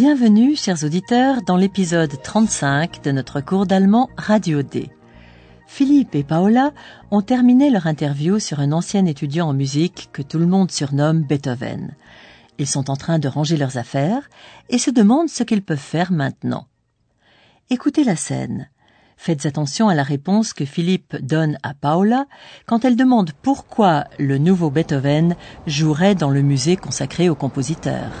Bienvenue, chers auditeurs, dans l'épisode 35 de notre cours d'allemand Radio D. Philippe et Paola ont terminé leur interview sur un ancien étudiant en musique que tout le monde surnomme Beethoven. Ils sont en train de ranger leurs affaires et se demandent ce qu'ils peuvent faire maintenant. Écoutez la scène. Faites attention à la réponse que Philippe donne à Paola quand elle demande pourquoi le nouveau Beethoven jouerait dans le musée consacré au compositeur.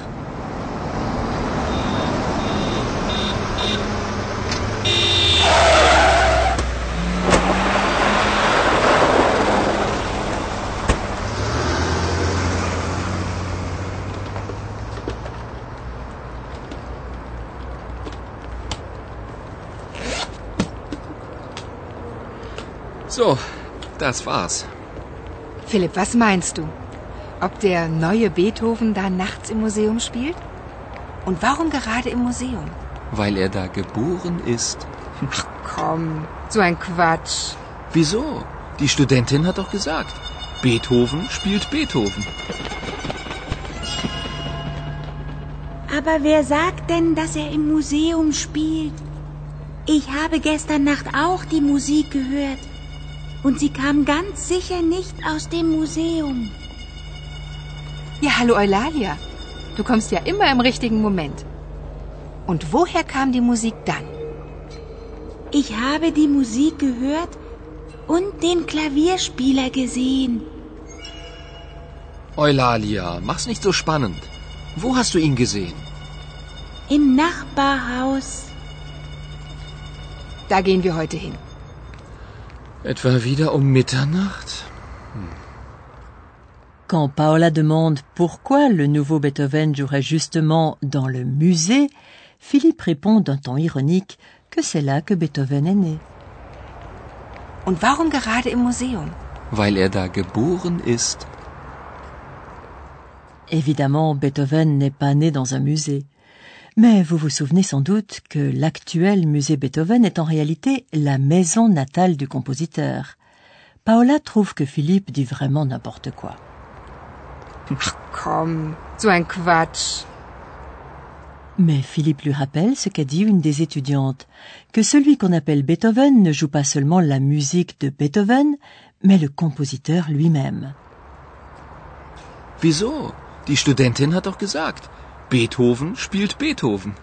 So, das war's. Philipp, was meinst du? Ob der neue Beethoven da nachts im Museum spielt? Und warum gerade im Museum? Weil er da geboren ist. Ach komm, so ein Quatsch. Wieso? Die Studentin hat doch gesagt, Beethoven spielt Beethoven. Aber wer sagt denn, dass er im Museum spielt? Ich habe gestern Nacht auch die Musik gehört. Und sie kam ganz sicher nicht aus dem Museum. Ja, hallo Eulalia. Du kommst ja immer im richtigen Moment. Und woher kam die Musik dann? Ich habe die Musik gehört und den Klavierspieler gesehen. Eulalia, mach's nicht so spannend. Wo hast du ihn gesehen? Im Nachbarhaus. Da gehen wir heute hin. Etwa wieder um Mitternacht? Quand Paola demande pourquoi le nouveau Beethoven jouerait justement dans le musée, Philippe répond d'un ton ironique que c'est là que Beethoven est né. Und warum gerade im Museum? Weil er da geboren ist. Évidemment, Beethoven n'est pas né dans un musée. Mais vous vous souvenez sans doute que l'actuel musée Beethoven est en réalité la maison natale du compositeur. Paola trouve que Philippe dit vraiment n'importe quoi. Ach komm, so ein Quatsch. Mais Philippe lui rappelle ce qu'a dit une des étudiantes, que celui qu'on appelle Beethoven ne joue pas seulement la musique de Beethoven, mais le compositeur lui-même. Wieso? Die Studentin hat doch gesagt, Beethoven spielt Beethoven.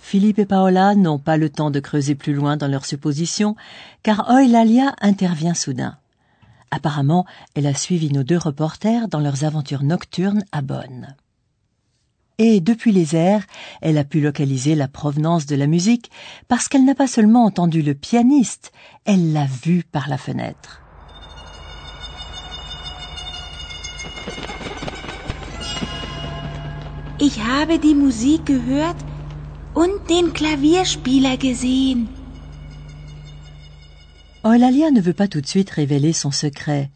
Philippe et Paola n'ont pas le temps de creuser plus loin dans leurs suppositions, car Eulalia intervient soudain. Apparemment, elle a suivi nos deux reporters dans leurs aventures nocturnes à Bonn. Et depuis les airs, elle a pu localiser la provenance de la musique parce qu'elle n'a pas seulement entendu le pianiste, elle l'a vu par la fenêtre. Ich habe die Musik gehört und den Klavierspieler gesehen. Eulalia ne veut pas tout de suite révéler son secret,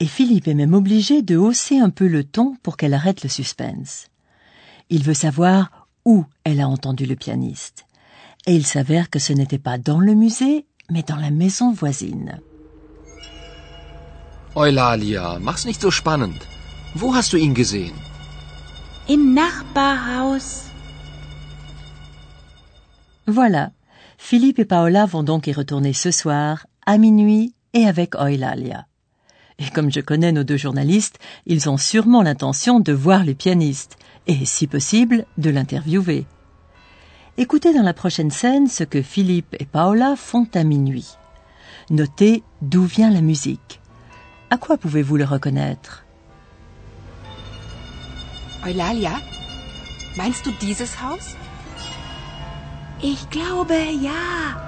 et Philippe est même obligé de hausser un peu le ton pour qu'elle arrête le suspense. Il veut savoir où elle a entendu le pianiste. Et il s'avère que ce n'était pas dans le musée, mais dans la maison voisine. Eulalia, mach's nicht so spannend. Wo hast du ihn gesehen? Im Nachbarhaus. Voilà, Philippe et Paola vont donc y retourner ce soir, à minuit et avec Eulalia. Et comme je connais nos deux journalistes, ils ont sûrement l'intention de voir les pianistes, et si possible, de l'interviewer. Écoutez dans la prochaine scène ce que Philippe et Paola font à minuit. Notez d'où vient la musique. À quoi pouvez-vous le reconnaître? Eulalia? Meinst du dieses Haus? Ich glaube, ja.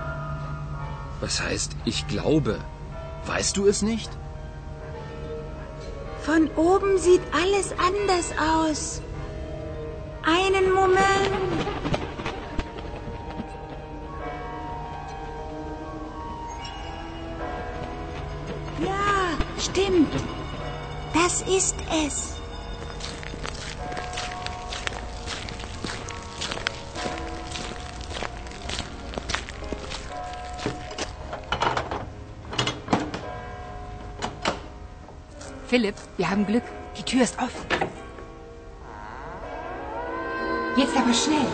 Was heißt ich glaube? Weißt du es nicht? Von oben sieht alles anders aus. Einen Moment. Ja, stimmt. Das ist es. Philipp, wir haben Glück. Die Tür ist offen. Jetzt aber schnell.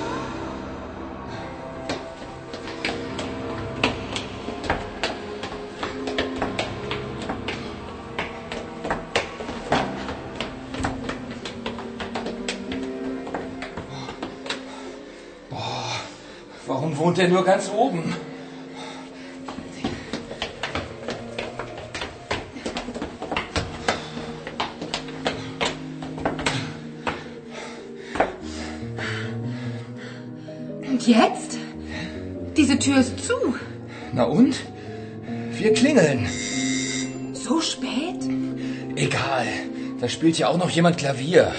Warum wohnt er nur ganz oben? Diese Tür ist zu. Na und? Wir klingeln. So spät? Egal. Da spielt ja auch noch jemand Klavier.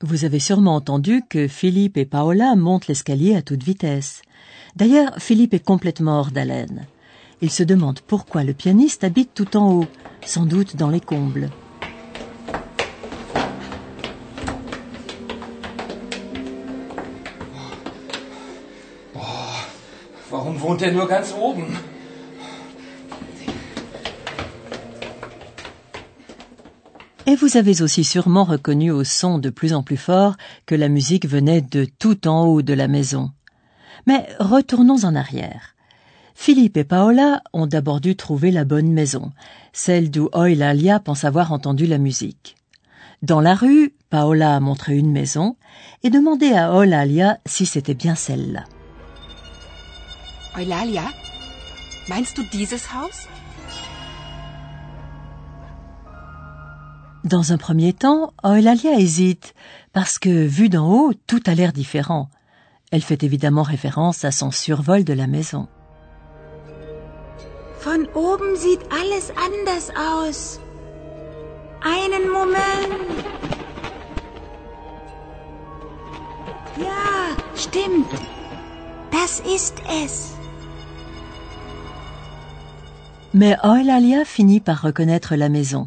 Vous avez sûrement entendu que Philippe et Paola montent l'escalier à toute vitesse. D'ailleurs, Philippe est complètement hors d'haleine. Il se demande pourquoi le pianiste habite tout en haut, sans doute dans les combles. Er? Et vous avez aussi sûrement reconnu au son de plus en plus fort que la musique venait de tout en haut de la maison. Mais retournons en arrière. Philippe et Paola ont d'abord dû trouver la bonne maison, celle d'où Eulalia pense avoir entendu la musique. Dans la rue, Paola a montré une maison et demandé à Eulalia si c'était bien celle-là. Eulalia, meinst du dieses Haus? Dans un premier temps, Eulalia hésite, parce que, vu d'en haut, tout a l'air différent. Elle fait évidemment référence à son survol de la maison. Von oben sieht alles anders aus. Einen Moment. Ja, stimmt. Das ist es. Mais Eulalia finit par reconnaître la maison.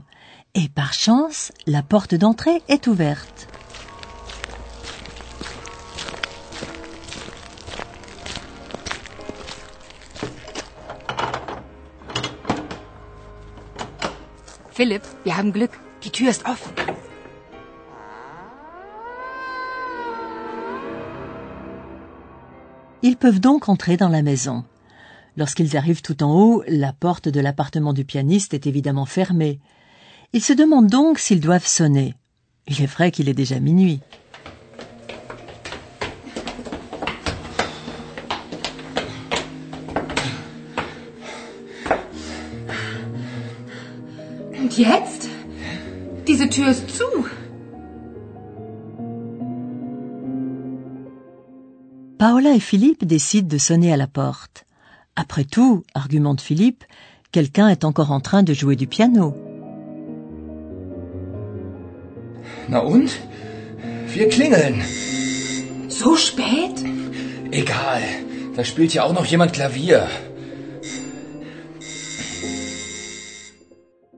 Et par chance, la porte d'entrée est ouverte. Philipp, wir haben Glück. Die Tür ist offen. Ils peuvent donc entrer dans la maison. Lorsqu'ils arrivent tout en haut, la porte de l'appartement du pianiste est évidemment fermée. Ils se demandent donc s'ils doivent sonner. Il est vrai qu'il est déjà minuit. Und jetzt? Diese Tür ist zu. Paola et Philippe décident de sonner à la porte. Après tout, argumente Philippe, quelqu'un est encore en train de jouer du piano. Na und? Wir klingeln. So spät? Egal. Da spielt ja auch noch jemand Klavier.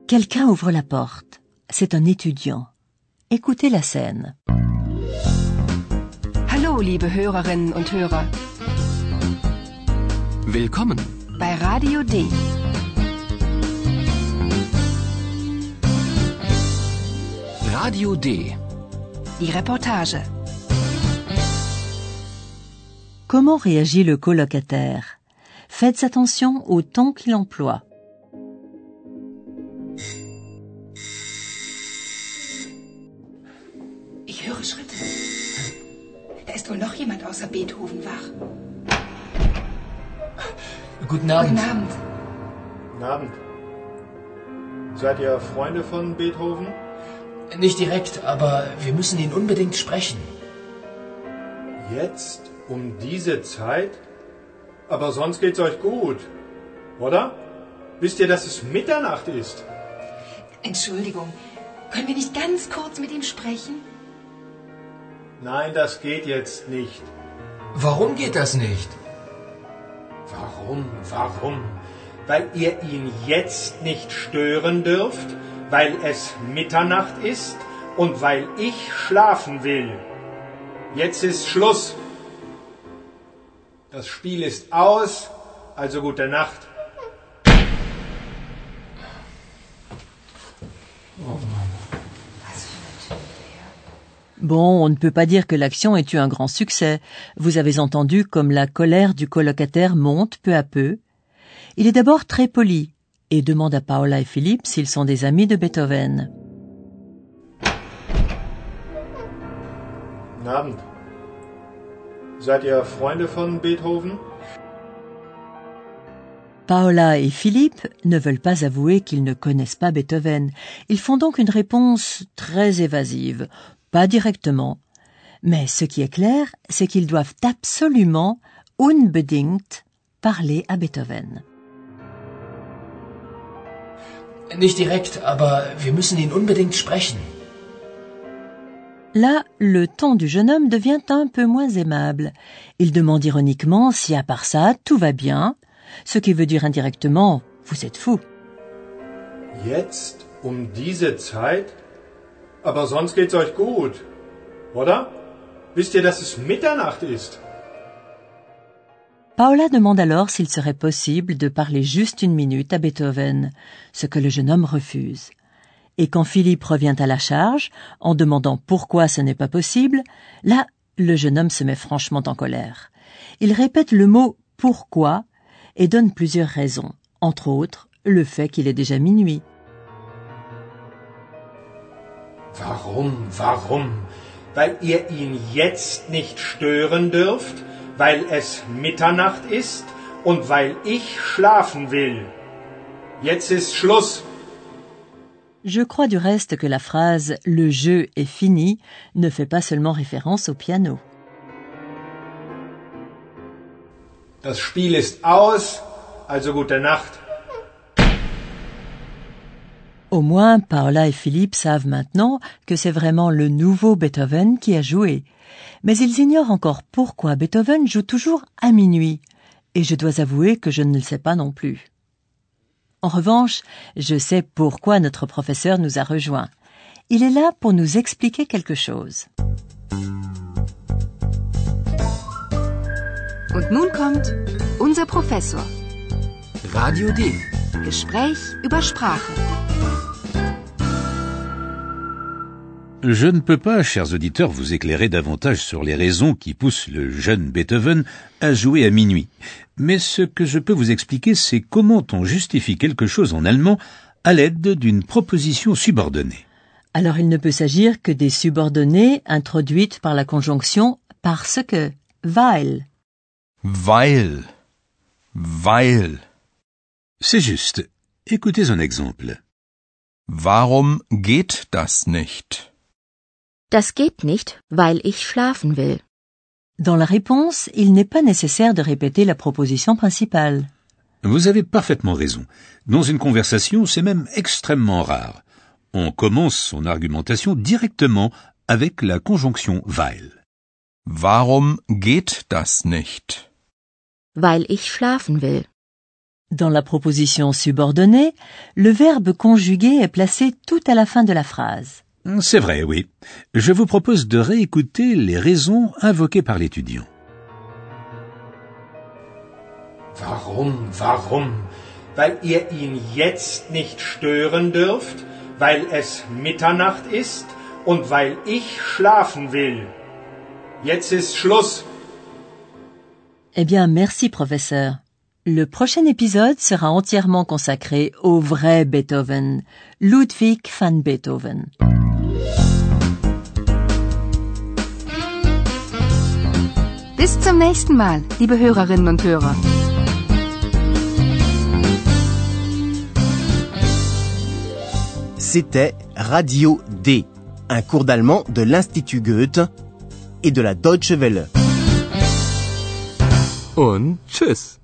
Quelqu'un ouvre la porte. C'est un étudiant. Écoutez la scène. Hallo, liebe Hörerinnen und Hörer. Willkommen. Bei Radio D. Radio D. Die Reportage. Comment réagit le colocataire? Faites attention au ton qu'il emploie. Ich höre Schritte. Da ist wohl noch jemand außer Beethoven wach. Guten Abend. Guten Abend. Guten Abend. Seid ihr Freunde von Beethoven? Nicht direkt, aber wir müssen ihn unbedingt sprechen. Jetzt? Um diese Zeit? Aber sonst geht's euch gut, oder? Wisst ihr, dass es Mitternacht ist? Entschuldigung, können wir nicht ganz kurz mit ihm sprechen? Nein, das geht jetzt nicht. Warum geht das nicht? Warum, warum? Weil ihr ihn jetzt nicht stören dürft, weil es Mitternacht ist und weil ich schlafen will. Jetzt ist Schluss. Das Spiel ist aus, also gute Nacht. Bon, on ne peut pas dire que l'action ait eu un grand succès. Vous avez entendu comme la colère du colocataire monte peu à peu. Il est d'abord très poli et demande à Paola et Philippe s'ils sont des amis de Beethoven. Guten Abend. Seid ihr Freunde von Beethoven? Paola et Philippe ne veulent pas avouer qu'ils ne connaissent pas Beethoven. Ils font donc une réponse très évasive, pas directement. Mais ce qui est clair, c'est qu'ils doivent absolument, unbedingt, parler à Beethoven. Nicht direkt, aber wir müssen ihn unbedingt sprechen. Là, le ton du jeune homme devient un peu moins aimable. Il demande ironiquement si à part ça, tout va bien, ce qui veut dire indirectement Vous êtes fou. Jetzt um diese Zeit? Sonst geht's euch gut, oder? Ihr, dass es Mitternacht ist? Paola demande alors s'il serait possible de parler juste une minute à Beethoven, ce que le jeune homme refuse. Et quand Philippe revient à la charge, en demandant pourquoi ce n'est pas possible, là, le jeune homme se met franchement en colère. Il répète le mot pourquoi et donne plusieurs raisons, entre autres le fait qu'il est déjà minuit. Warum, warum? Weil ihr ihn jetzt nicht stören dürft, weil es Mitternacht ist und weil ich schlafen will. Jetzt ist Schluss. Je crois du reste que la phrase Le jeu est fini ne fait pas seulement référence au piano. Das Spiel ist aus, also gute Nacht. Au moins, Paola et Philippe savent maintenant que c'est vraiment le nouveau Beethoven qui a joué. Mais ils ignorent encore pourquoi Beethoven joue toujours à minuit. Et je dois avouer que je ne le sais pas non plus. En revanche, je sais pourquoi notre professeur nous a rejoints. Il est là pour nous expliquer quelque chose. Und nun kommt unser Professor. Radio D. Gespräch über Sprache. Je ne peux pas, chers auditeurs, vous éclairer davantage sur les raisons qui poussent le jeune Beethoven à jouer à minuit. Mais ce que je peux vous expliquer, c'est comment on justifie quelque chose en allemand à l'aide d'une proposition subordonnée. Alors il ne peut s'agir que des subordonnées introduites par la conjonction parce que, weil. Weil. Weil. C'est juste. Écoutez un exemple. Warum geht das nicht? Das geht nicht, weil ich schlafen will. Dans la réponse, il n'est pas nécessaire de répéter la proposition principale. Vous avez parfaitement raison. Dans une conversation, c'est même extrêmement rare. On commence son argumentation directement avec la conjonction weil. Warum geht das nicht? Weil ich schlafen will. Dans la proposition subordonnée, le verbe conjugué est placé tout à la fin de la phrase. C'est vrai, oui. Je vous propose de réécouter les raisons invoquées par l'étudiant. Warum, warum? Weil ihr ihn jetzt nicht stören dürft, weil es Mitternacht ist und weil ich schlafen will. Jetzt ist Schluss. Eh bien, merci professeur. Le prochain épisode sera entièrement consacré au vrai Beethoven, Ludwig van Beethoven. Bis zum nächsten Mal, liebe Hörerinnen und Hörer. C'était Radio D, un cours d'allemand de l'Institut Goethe et de la Deutsche Welle. Und tschüss.